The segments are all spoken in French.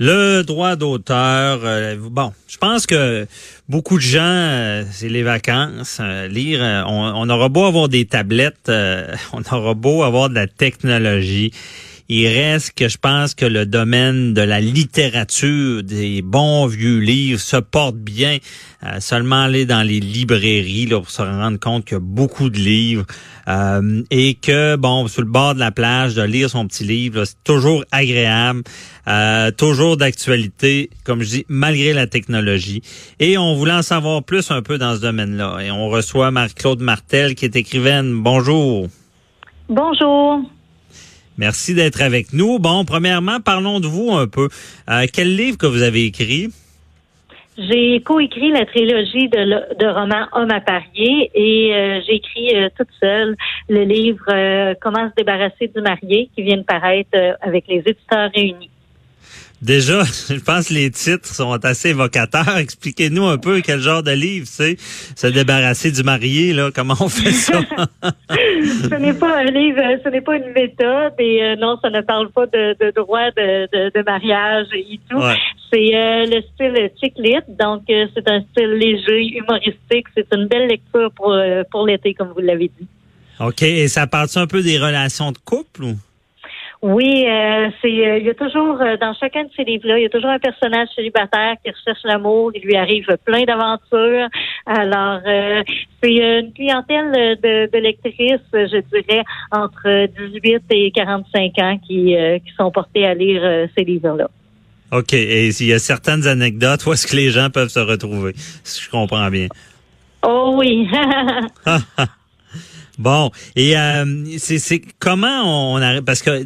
Le droit d'auteur, euh, bon, je pense que beaucoup de gens, euh, c'est les vacances, euh, lire, on, aura beau avoir des tablettes, on aura beau avoir de la technologie. Il reste que je pense que le domaine de la littérature, des bons vieux livres, se porte bien. Euh, seulement aller dans les librairies là, pour se rendre compte qu'il y a beaucoup de livres euh, et que, bon, sur le bord de la plage, de lire son petit livre, c'est toujours agréable, euh, toujours d'actualité, comme je dis, malgré la technologie. Et on voulait en savoir plus un peu dans ce domaine-là. Et on reçoit Marie-Claude Martel, qui est écrivaine. Bonjour. Bonjour. Merci d'être avec nous. Bon, premièrement, parlons de vous un peu. Euh, quel livre que vous avez écrit? J'ai coécrit la trilogie de, de romans Hommes à parier et euh, j'ai écrit euh, toute seule le livre Comment se débarrasser du marié qui vient de paraître avec les éditeurs réunis. Déjà, je pense que les titres sont assez évocateurs. Expliquez-nous un peu quel genre de livre c'est. Se débarrasser du marié, là, comment on fait ça? ce n'est pas un livre, euh, ce n'est pas une méthode et euh, non, ça ne parle pas de, de droit de, de, de mariage et tout. Ouais. C'est euh, le style chick lit, donc euh, c'est un style léger, humoristique. C'est une belle lecture pour, euh, pour l'été, comme vous l'avez dit. OK. Et ça parle un peu des relations de couple ou? Oui, euh, c'est euh, il y a toujours euh, dans chacun de ces livres-là, il y a toujours un personnage célibataire qui recherche l'amour, il lui arrive plein d'aventures. Alors euh, c'est euh, une clientèle de, de lectrices, euh, je dirais entre 18 et 45 ans qui euh, qui sont portées à lire euh, ces livres-là. OK. Et il y a certaines anecdotes où est-ce que les gens peuvent se retrouver, si je comprends bien. Oh oui. Bon, et euh, c'est comment on arrive parce que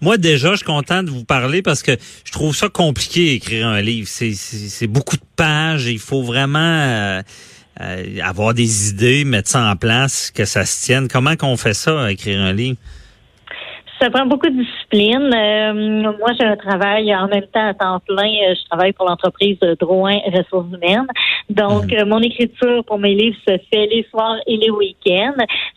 moi déjà je suis content de vous parler parce que je trouve ça compliqué écrire un livre. C'est beaucoup de pages. Il faut vraiment euh, euh, avoir des idées, mettre ça en place, que ça se tienne. Comment qu'on fait ça écrire un livre? Ça prend beaucoup de discipline. Euh, moi, j'ai un travail en même temps à temps plein. Euh, Je travaille pour l'entreprise Drouin Ressources humaines. Donc, euh, mon écriture pour mes livres se fait les soirs et les week-ends.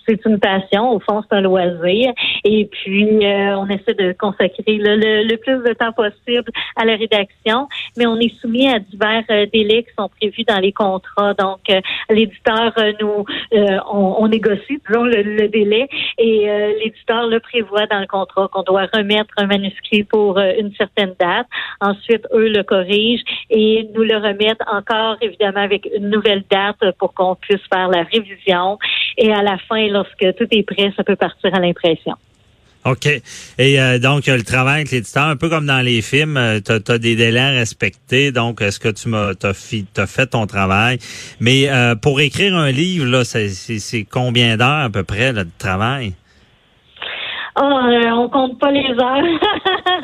C'est une passion. Au fond, c'est un loisir. Et puis, euh, on essaie de consacrer le, le- le plus de temps possible à la rédaction. Mais on est soumis à divers euh, délais qui sont prévus dans les contrats. Donc, euh, l'éditeur nous, euh, on, on négocie, disons, le, le délai. Et euh, l'éditeur le prévoit dans le contrat qu'on doit remettre un manuscrit pour euh, une certaine date. Ensuite, eux le corrigent et nous le remettent encore, évidemment, avec une nouvelle date pour qu'on puisse faire la révision. Et à la fin, lorsque tout est prêt, ça peut partir à l'impression. OK. Et euh, donc, le travail avec l'éditeur, un peu comme dans les films, tu as, des délais à respecter. Donc, est-ce que tu m'as t'as fait ton travail? Mais euh, pour écrire un livre, c'est- combien d'heures à peu près de travail? Euh, on compte pas les heures.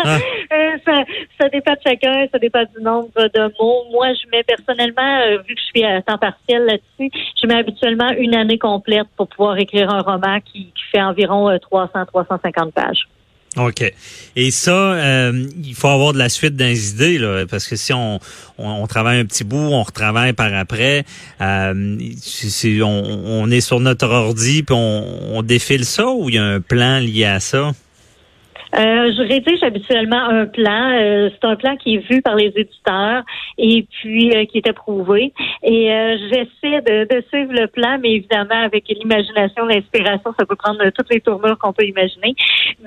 Ah. Euh, ça, ça dépend de chacun, ça dépend du nombre de mots. Moi, je mets personnellement, euh, vu que je suis à temps partiel là-dessus, je mets habituellement une année complète pour pouvoir écrire un roman qui, qui fait environ 300-350 pages. OK. Et ça, euh, il faut avoir de la suite dans les idées, là, parce que si on, on, travaille un petit bout, on retravaille par après, euh, c'est- on, on est sur notre ordi, puis on, on défile ça, ou il y a un plan lié à ça? Euh, je rédige habituellement un plan. Euh, c'est un plan qui est vu par les éditeurs et puis euh, qui est approuvé. Et euh, j'essaie de, de suivre le plan, mais évidemment avec l'imagination, l'inspiration, ça peut prendre toutes les tournures qu'on peut imaginer.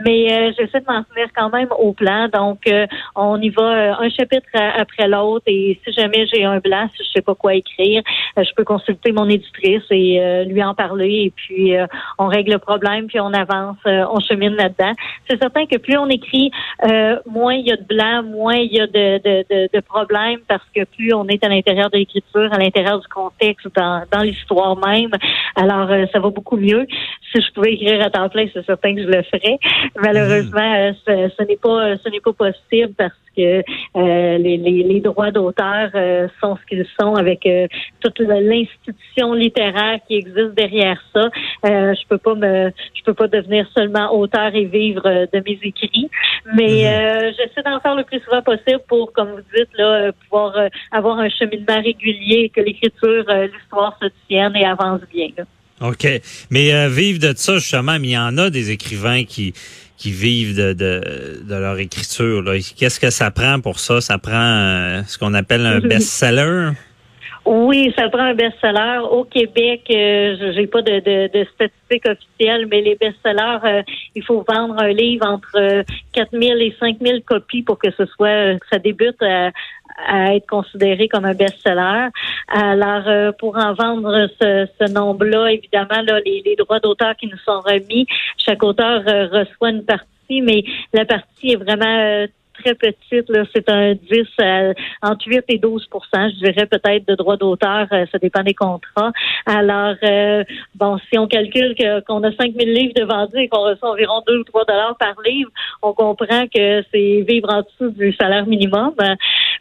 Mais euh, j'essaie de m'en tenir quand même au plan. Donc, on y va un chapitre après l'autre. Et si jamais j'ai un blanc, si je sais pas quoi écrire, je peux consulter mon éditrice et lui en parler. Et puis, on règle le problème, puis on avance, on chemine là-dedans. C'est certain que plus on écrit, euh, moins il y a de blanc, moins il y a de, de, de, de problèmes parce que plus on est à l'intérieur de l'écriture, à l'intérieur du contexte, dans, dans l'histoire même. Alors, euh, ça va beaucoup mieux. Si je pouvais écrire à temps plein, c'est certain que je le ferais. Malheureusement, euh, ce, ce n'est pas ce n'est pas possible parce que les, les, droits d'auteur sont ce qu'ils sont avec toute l'institution littéraire qui existe derrière ça. je peux pas me, je peux pas devenir seulement auteur et vivre de mes écrits, mais mm-hmm. j'essaie d'en faire le plus souvent possible pour, comme vous dites, là, pouvoir avoir un cheminement régulier, que l'écriture, l'histoire se tienne et avance bien. OK. Mais euh, vivre de ça, justement, mais il y en a des écrivains qui qui vivent de, de, de leur écriture. Qu'est-ce que ça prend pour ça? Ça prend euh, ce qu'on appelle un best-seller? Oui, ça prend un best-seller. Au Québec, euh, j'ai pas de, de, de, statistiques officielles, mais les best-sellers, euh, il faut vendre un livre entre 4000 et 5000 copies pour que ce soit, ça débute à, à être considéré comme un best-seller. Alors, euh, pour en vendre ce, ce nombre-là, évidemment, là, les, les droits d'auteur qui nous sont remis, chaque auteur euh, reçoit une partie, mais la partie est vraiment euh, très petite. Là, c'est un 10 entre 8 et 12% je dirais peut-être de droits d'auteur. ça dépend des contrats. Alors, bon, si on calcule qu'on a 5000 livres de vendus et qu'on reçoit environ 2 ou 3 dollars par livre, on comprend que c'est vivre en dessous du salaire minimum.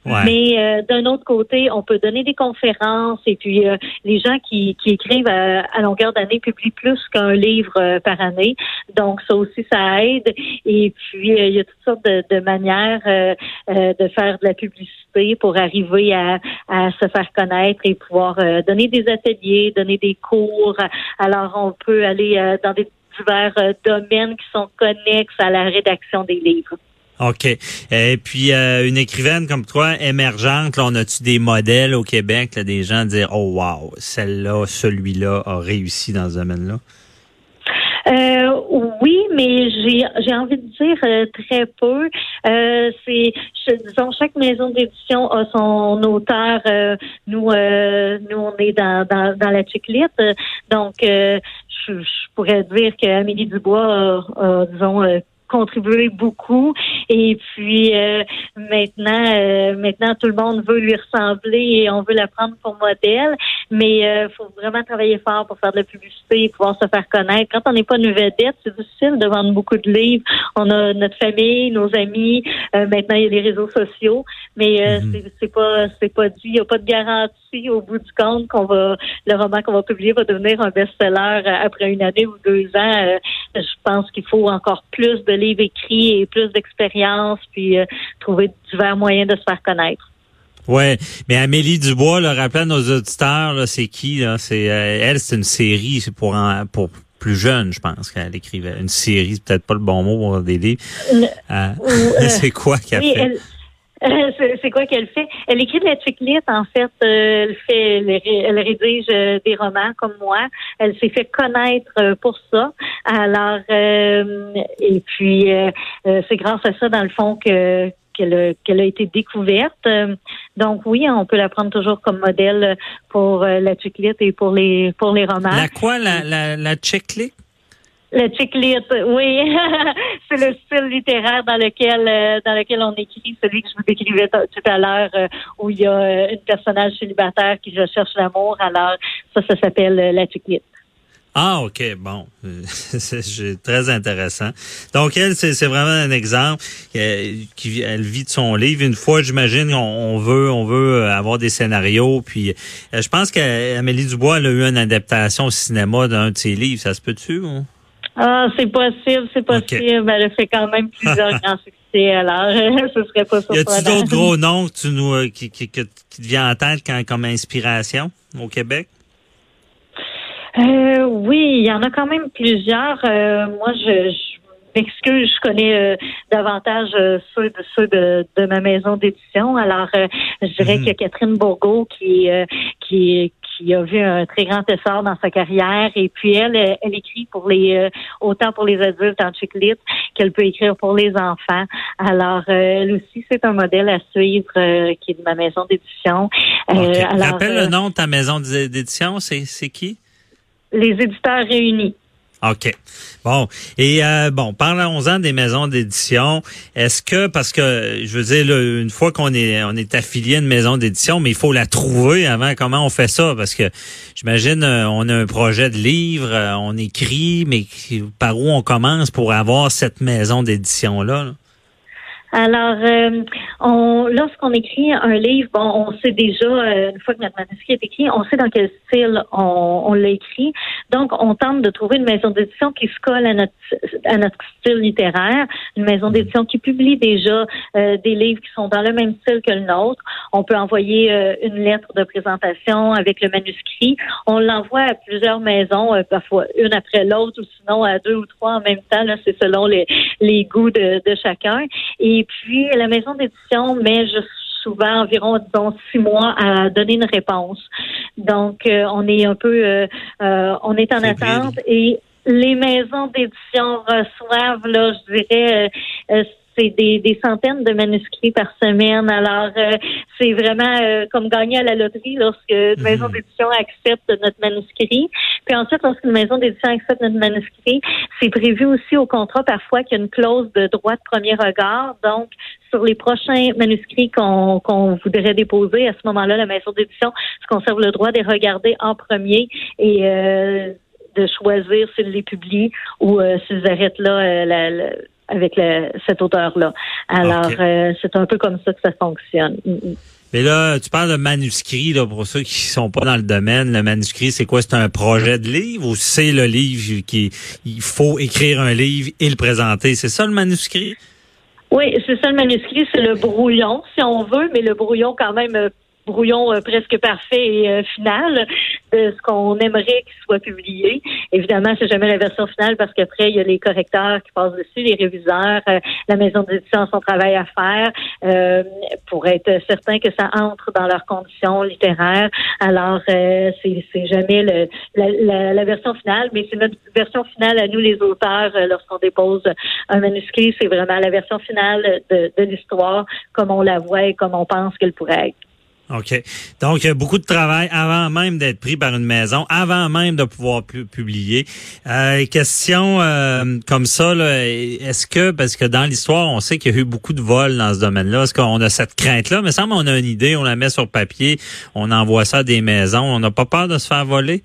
Mais euh, d'un autre côté, on peut donner des conférences et puis euh, les gens qui, qui écrivent à, longueur d'année publient plus qu'un livre euh, par année. Donc ça aussi, ça aide. Et puis il y a toutes sortes de, de manières de faire de la publicité pour arriver à, à se faire connaître et pouvoir donner des ateliers, donner des cours. Alors on peut aller dans des divers domaines qui sont connexes à la rédaction des livres. OK. Et puis, euh, une écrivaine comme toi, émergente, là, on a-tu des modèles au Québec, là, des gens dire, oh wow, celle-là, celui-là a réussi dans ce domaine-là? Euh, oui, mais j'ai j'ai envie de dire euh, très peu. Euh, c'est disons chaque maison d'édition a son auteur. Euh, nous nous on est dans dans, dans la chiclite, donc je, je, pourrais dire qu'Amélie Dubois a disons contribué beaucoup. Et puis euh, maintenant, euh, maintenant tout le monde veut lui ressembler et on veut la prendre pour modèle. Mais il euh, faut vraiment travailler fort pour faire de la publicité et pouvoir se faire connaître. Quand on n'est pas une vedette, c'est difficile de vendre beaucoup de livres. On a notre famille, nos amis. maintenant, il y a les réseaux sociaux, mais mm-hmm. c'est pas c'est pas dit. Il n'y a pas de garantie au bout du compte qu'on va le roman qu'on va publier va devenir un best-seller après une année ou deux ans. je pense qu'il faut encore plus de livres écrits et plus d'expérience, puis euh, trouver divers moyens de se faire connaître. Ouais, mais Amélie Dubois, le rappelle à nos auditeurs, c'est qui là? C'est euh, elle, c'est une série, c'est pour pour plus jeune, je pense qu'elle écrivait une série, peut-être pas le bon mot pour des livres. Euh, c'est quoi qu'elle fait? C'est quoi qu'elle fait? Elle écrit de la chiclite, en fait. Euh, elle fait, elle, rédige euh, des romans comme moi. Elle s'est fait connaître euh, pour ça. Alors, et puis, c'est grâce à ça, dans le fond, que qu'elle a été découverte. Donc oui, on peut la prendre toujours comme modèle pour la chiclite et pour les pour les romans. La quoi, la, la, la chiclite? Le chick-lit, oui. c'est le style littéraire dans lequel euh, dans lequel on écrit, celui que je vous décrivais tout à l'heure, euh, où il y a euh, un personnage célibataire qui recherche l'amour. Alors, ça, ça s'appelle la chick-lit. Ah, OK, bon. c'est très intéressant. Donc, elle, c'est vraiment un exemple. Qui, elle vit de son livre. Une fois, j'imagine, on, veut on veut avoir des scénarios. Puis, je pense qu'Amélie Dubois elle a eu une adaptation au cinéma d'un de ses livres. Ça se peut-tu? Ah, c'est possible, c'est possible. Elle a fait quand même plusieurs grands succès, alors ce serait pas surprenant. Y a-t-il d'autres gros noms que tu nous, euh, qui, qui, qui, te vient en tête comme inspiration au Québec? Euh, oui, il y en a quand même plusieurs. Euh, moi, je, je m'excuse, je connais euh, davantage ceux, de, ceux de, de ma maison d'édition. Alors, je dirais mhm. qu'il y a Catherine Bourgault qui, qui, qui a vu un très grand essor dans sa carrière. Et puis elle, elle, écrit pour les euh, autant pour les adultes en chiclite qu'elle peut écrire pour les enfants. Alors euh, elle aussi, c'est un modèle à suivre euh, qui est de ma maison d'édition. Okay. Rappelle le nom de ta maison d'édition, c'est qui? Les éditeurs réunis. OK. Bon. Et euh, bon, parlons-en des maisons d'édition. Est-ce que parce que je veux dire une fois qu'on est on est affilié à une maison d'édition, mais il faut la trouver avant comment on fait ça? Parce que j'imagine euh, on a un projet de livre, euh, on écrit, mais par où on commence pour avoir cette maison d'édition là? Alors, euh, on, lorsqu'on écrit un livre, bon, on sait déjà, euh, une fois que notre manuscrit est écrit, on sait dans quel style on, on l'a écrit. Donc, on tente de trouver une maison d'édition qui se colle à notre, à notre style littéraire, une maison d'édition qui publie déjà euh, des livres qui sont dans le même style que le nôtre. On peut envoyer une lettre de présentation avec le manuscrit. On l'envoie à plusieurs maisons, parfois une après l'autre, ou sinon à deux ou trois en même temps. Là, c'est selon les, les goûts de, de chacun. Puis, la maison d'édition met souvent environ, disons, six mois à donner une réponse. Donc, euh, on est un peu, euh, euh, on est en attente et les maisons d'édition reçoivent, là, je dirais, c'est des, des, centaines de manuscrits par semaine. Alors, euh, c'est vraiment euh, comme gagner à la loterie lorsque une mhm. maison d'édition accepte notre manuscrit. Puis ensuite, lorsqu'une maison d'édition accepte notre manuscrit, c'est prévu aussi au contrat parfois qu'il y a une clause de droit de premier regard. Donc, sur les prochains manuscrits qu'on qu'on voudrait déposer, à ce moment-là, la maison d'édition se conserve le droit de les regarder en premier et euh, de choisir s'ils les publient ou s'ils arrêtent là la, la avec cet auteur-là. Alors, euh, c'est un peu comme ça que ça fonctionne. Mm, mm. Mais là, tu parles de manuscrit, là, pour ceux qui sont pas dans le domaine. Le manuscrit, c'est quoi? C'est un projet de livre ou c'est le livre qui, il faut écrire un livre et le présenter? C'est ça le manuscrit? Oui, c'est ça le manuscrit, c'est le brouillon, si on veut, mais le brouillon quand même euh, brouillon euh, presque parfait et euh, final de ce qu'on aimerait qu'il soit publié. Évidemment, c'est jamais la version finale parce qu'après, il y a les correcteurs qui passent dessus, les réviseurs, euh, la maison d'édition a son travail à faire pour être certain que ça entre dans leurs conditions littéraires. Alors, c'est jamais le, la, la, version finale, mais c'est notre version finale à nous, les auteurs, lorsqu'on dépose un manuscrit. C'est vraiment la version finale de, de l'histoire comme on la voit et comme on pense qu'elle pourrait être. OK. Donc, il y a beaucoup de travail avant même d'être pris par une maison, avant même de pouvoir publier. Euh, question euh, comme ça, est-ce que, parce que dans l'histoire, on sait qu'il y a eu beaucoup de vols dans ce domaine-là, est-ce qu'on a cette crainte-là? Mais ça, on a une idée, on la met sur papier, on envoie ça à des maisons, on n'a pas peur de se faire voler?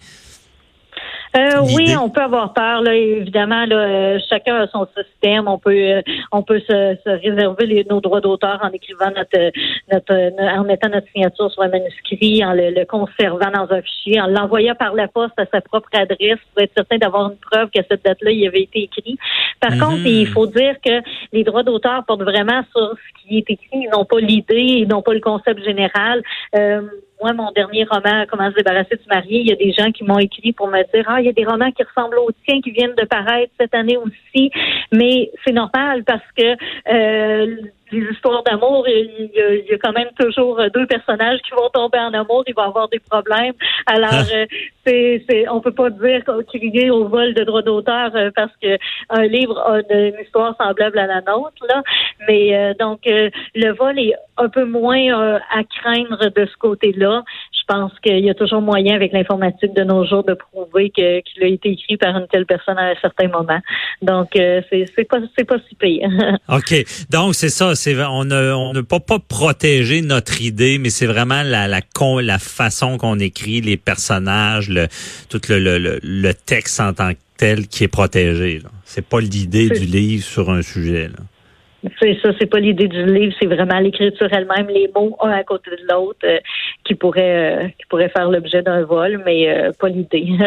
Euh, oui, on peut avoir peur. Là, évidemment, là, euh, chacun a son système. On peut, euh, on peut se, se réserver les, nos droits d'auteur en écrivant notre, notre, en mettant notre signature sur un manuscrit, en le, conservant dans un fichier, en l'envoyant par la poste à sa propre adresse pour être certain d'avoir une preuve qu'à cette date-là, il avait été écrit. Par mhm. contre, il faut dire que les droits d'auteur portent vraiment sur ce qui est écrit, ils n'ont pas l'idée, ils n'ont pas le concept général. Euh, moi, mon dernier roman, Comment se débarrasser du marié, il y a des gens qui m'ont écrit pour me dire, ah, il y a des romans qui ressemblent aux tiens qui viennent de paraître cette année aussi. Mais c'est normal parce que euh, les histoires d'amour, il, y a quand même toujours deux personnages qui vont tomber en amour, il va avoir des problèmes. Alors, ah. euh, c'est, c'est, on peut pas dire crier au vol de droits d'auteur euh, parce que un livre a une, histoire semblable à la nôtre, là. Mais euh, donc, le vol est un peu moins à craindre de ce côté-là je pense qu'il y a toujours moyen avec l'informatique de nos jours de prouver que, qu'il a été écrit par une telle personne à un certain moment. Donc, euh, c'est, c'est pas c'est pas si pire. OK. Donc, c'est ça. C'est, on ne on ne peut pas protéger notre idée, mais c'est vraiment la, la, la façon qu'on écrit, les personnages, le, tout le, le, le texte en tant que tel qui est protégé. C'est pas l'idée du livre sur un sujet. Là. C'est ça, c'est pas l'idée du livre, c'est vraiment l'écriture elle-même, les mots un à côté de l'autre euh, qui pourraient euh, qui pourraient faire l'objet d'un vol, mais euh, pas l'idée.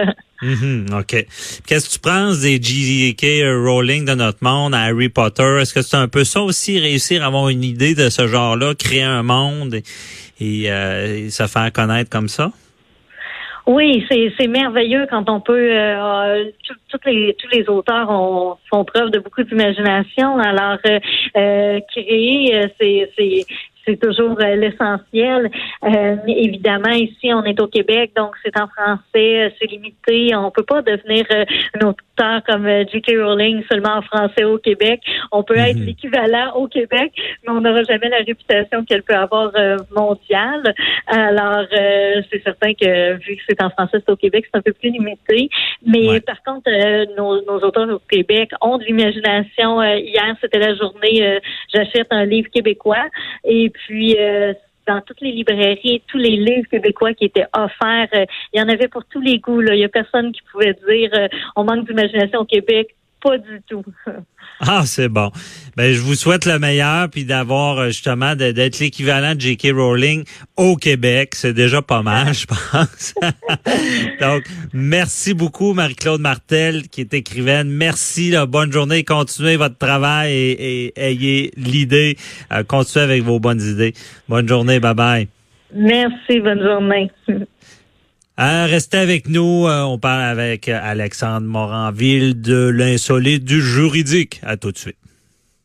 Mm-hmm, OK. Qu'est-ce que tu penses des J.K. Rowling de notre monde, Harry Potter? Est-ce que c'est un peu ça aussi, réussir à avoir une idée de ce genre-là, créer un monde et se faire connaître comme ça? Oui, c'est merveilleux quand on peut. Euh, les, tous les auteurs ont, font preuve de beaucoup d'imagination. Alors, euh, euh créer, euh, c'est c'est toujours euh, l'essentiel. Euh, évidemment, ici, on est au Québec, donc c'est en français, euh, c'est limité. On peut pas devenir un auteur comme J.K. Rowling seulement en français au Québec. On peut être mhm. l'équivalent au Québec, mais on n'aura jamais la réputation qu'elle peut avoir mondiale. Alors, c'est certain que vu que c'est en français, c'est au Québec, c'est un peu plus limité. Mais par contre, nos, nos, auteurs au Québec ont de l'imagination. hier, c'était la journée J'achète un livre québécois et puis euh, dans toutes les librairies, tous les livres québécois qui étaient offerts, euh, il y en avait pour tous les goûts. Là. Il y a personne qui pouvait dire euh, on manque d'imagination au Québec pas du tout. Ah, c'est bon. Ben, je vous souhaite le meilleur, puis d'avoir euh, justement d'être l'équivalent de J.K. Rowling au Québec. C'est déjà pas mal, je pense. Donc, merci beaucoup, Marie-Claude Martel, qui est écrivaine. Merci, là, bonne journée. Continuez votre travail et, ayez l'idée. Euh, continuez avec vos bonnes idées. Bonne journée. Bye bye. Merci. Bonne journée. Euh, restez avec nous. Euh, on parle avec Alexandre Moranville de l'insolite du juridique. À tout de suite.